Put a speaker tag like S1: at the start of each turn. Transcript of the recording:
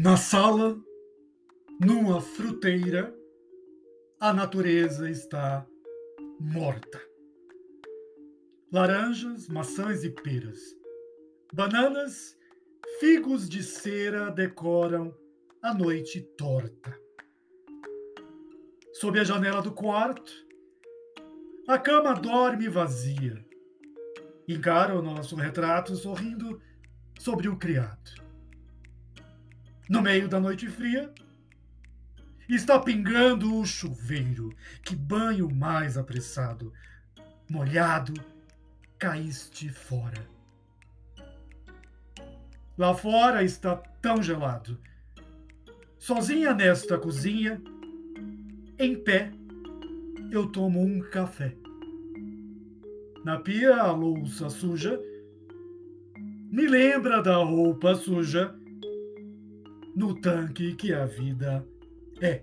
S1: Na sala, numa fruteira, a natureza está morta. Laranjas, maçãs e peras. Bananas, figos de cera decoram a noite torta. Sob a janela do quarto, a cama dorme vazia. Encara o nosso retrato sorrindo sobre o criado. No meio da noite fria, está pingando o chuveiro. Que banho mais apressado. Molhado, caíste fora. Lá fora está tão gelado. Sozinha nesta cozinha, em pé, eu tomo um café. Na pia, a louça suja me lembra da roupa suja no tanque que a vida é.